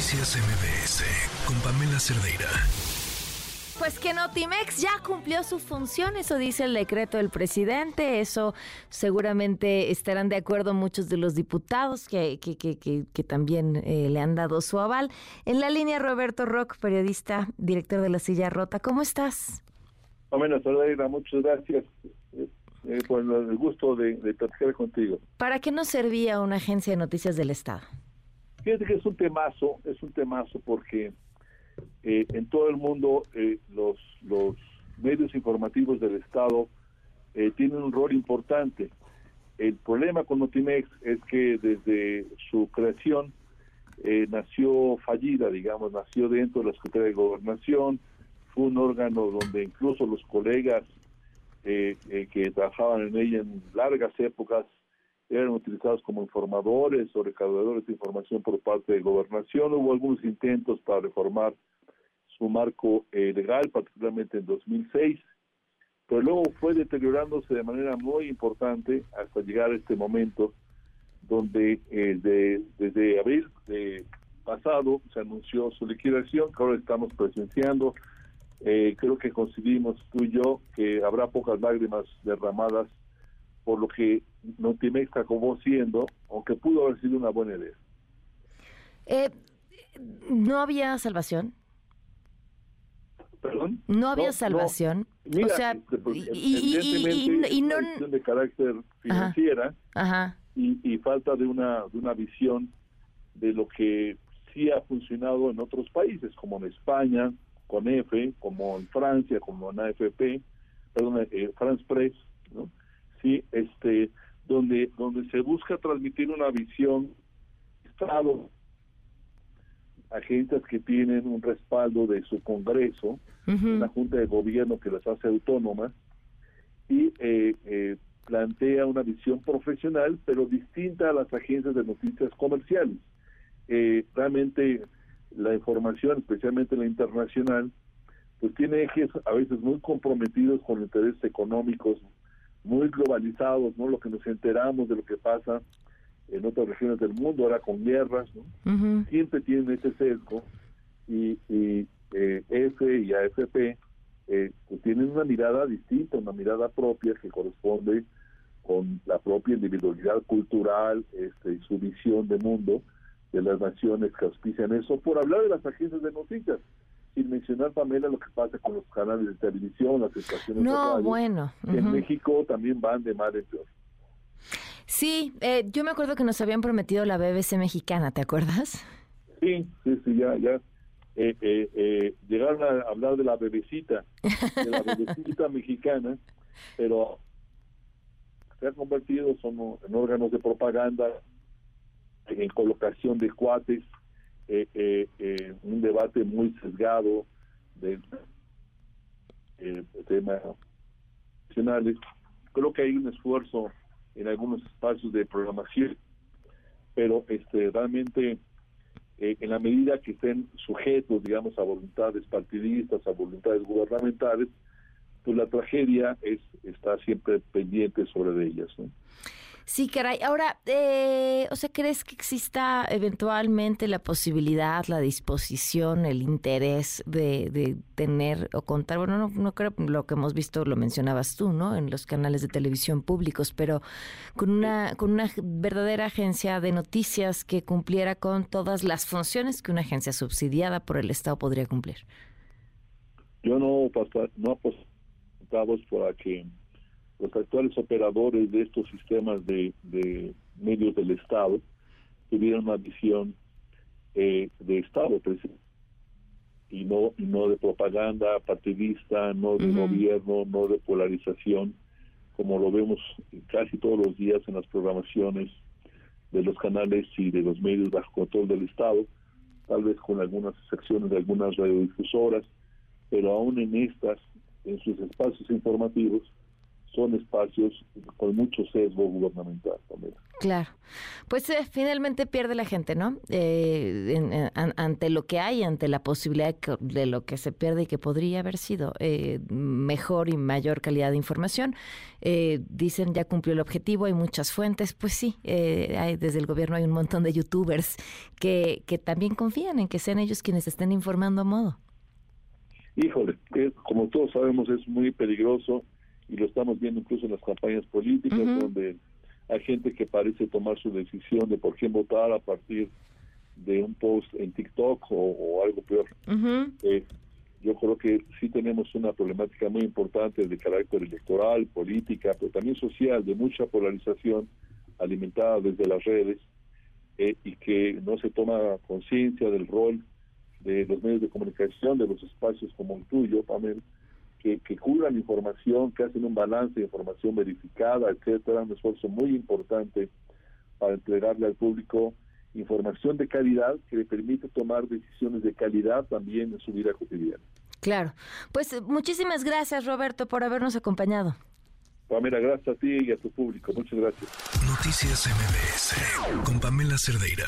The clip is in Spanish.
Noticias MBS con Pamela Cerdeira. Pues que Notimex ya cumplió su función, eso dice el decreto del presidente, eso seguramente estarán de acuerdo muchos de los diputados que, que, que, que también eh, le han dado su aval. En la línea Roberto Rock, periodista, director de La Silla Rota, ¿cómo estás? Pamela Cerdeira, muchas gracias. Eh, por el gusto de, de platicar contigo. ¿Para qué nos servía una agencia de noticias del Estado? Fíjate que es un temazo, es un temazo porque eh, en todo el mundo eh, los, los medios informativos del Estado eh, tienen un rol importante. El problema con Notimex es que desde su creación nació fallida, digamos, nació dentro de la Secretaría de Gobernación, fue un órgano donde incluso los colegas que trabajaban en ella en largas épocas eran utilizados como informadores o recaudadores de información por parte de gobernación. Hubo algunos intentos para reformar su marco eh, legal, particularmente en 2006, pero luego fue deteriorándose de manera muy importante hasta llegar a este momento donde eh, desde abril de pasado se anunció su liquidación, que ahora estamos presenciando. Eh, creo que coincidimos tú y yo que habrá pocas lágrimas derramadas por lo que Notimex acabó siendo, aunque pudo haber sido una buena idea. Eh, ¿No había salvación? ¿Perdón? No había salvación. o sea, y, no... de carácter financiera Y, falta de una, de una visión de lo que sí ha funcionado en otros países, como en España, con F, como en Francia, como en AFP, perdón, eh, France Press, ¿no? Sí este donde donde se busca transmitir una visión estado agencias que tienen un respaldo de su Congreso, una junta de gobierno que las hace autónomas y eh, eh, plantea una visión profesional, pero distinta a las agencias de noticias comerciales. Eh, realmente la información, especialmente la internacional, pues tiene ejes a veces muy comprometidos con intereses económicos muy globalizados, ¿no? Lo que nos enteramos de lo que pasa en otras regiones del mundo, ahora con guerras, ¿no? Siempre tienen ese sesgo y, y eh, F y AFP eh, pues tienen una mirada distinta, una mirada propia que corresponde con la propia individualidad cultural este, y su visión de mundo de las naciones que auspician eso, por hablar de las agencias de noticias sin mencionar, Pamela, lo que pasa con los canales de televisión, las estaciones no, de radio. bueno. En México también van de mal en peor. Sí, eh, yo me acuerdo que nos habían prometido la BBC mexicana, ¿te acuerdas? Sí, sí, sí, ya, ya. Eh, eh, llegaron a hablar de la bebecita, de la bebecita mexicana, pero se ha convertido son en órganos de propaganda, en colocación de cuates, eh, eh, eh, un debate muy sesgado de eh, temas nacionales. Creo que hay un esfuerzo en algunos espacios de programación, pero este realmente en la medida que estén sujetos, digamos, a voluntades partidistas, a voluntades gubernamentales, pues la tragedia es está siempre pendiente sobre ellas. Sí, caray. Ahora, eh, o sea, ¿crees que exista eventualmente la posibilidad, la disposición, el interés de, de tener o contar? Bueno, no, no creo lo que hemos visto, lo mencionabas tú, ¿no? En los canales de televisión públicos, pero con una, con una verdadera agencia de noticias que cumpliera con todas las funciones que una agencia subsidiada por el Estado podría cumplir. Yo no, no apostamos por que los actuales operadores de estos sistemas de, medios del Estado tuvieran una visión eh, de Estado y no y no de propaganda partidista, no de gobierno, no de polarización, como lo vemos casi todos los días en las programaciones de los canales y de los medios bajo control del Estado, tal vez con algunas excepciones de algunas radiodifusoras, pero aún en estas, en sus espacios informativos, son espacios con mucho sesgo gubernamental también. Claro. Pues eh, finalmente pierde la gente, ¿no? Eh, ante lo que hay, ante la posibilidad de, lo que se pierde y que podría haber sido eh, mejor y mayor calidad de información. dicen ya cumplió el objetivo, hay muchas fuentes. Pues sí, hay, desde el gobierno hay un montón de youtubers que, que también confían en que sean ellos quienes estén informando a modo. Híjole, como todos sabemos es muy peligroso y lo estamos viendo incluso en las campañas políticas donde hay gente que parece tomar su decisión de por quién votar a partir de un post en TikTok o, algo peor. Eh, yo creo que sí tenemos una problemática muy importante de carácter electoral, política, pero también social, de mucha polarización alimentada desde las redes eh, y que no se toma conciencia del rol de los medios de comunicación, de los espacios como el tuyo, Pamela, que, que cubran información, que hacen un balance de información verificada, etcétera, un esfuerzo muy importante para entregarle al público información de calidad que le permite tomar decisiones de calidad también en su vida cotidiana. Claro. Pues muchísimas gracias, Roberto, por habernos acompañado. Pamela, gracias a ti y a tu público. Muchas gracias. Noticias MBS con Pamela Cerdeira.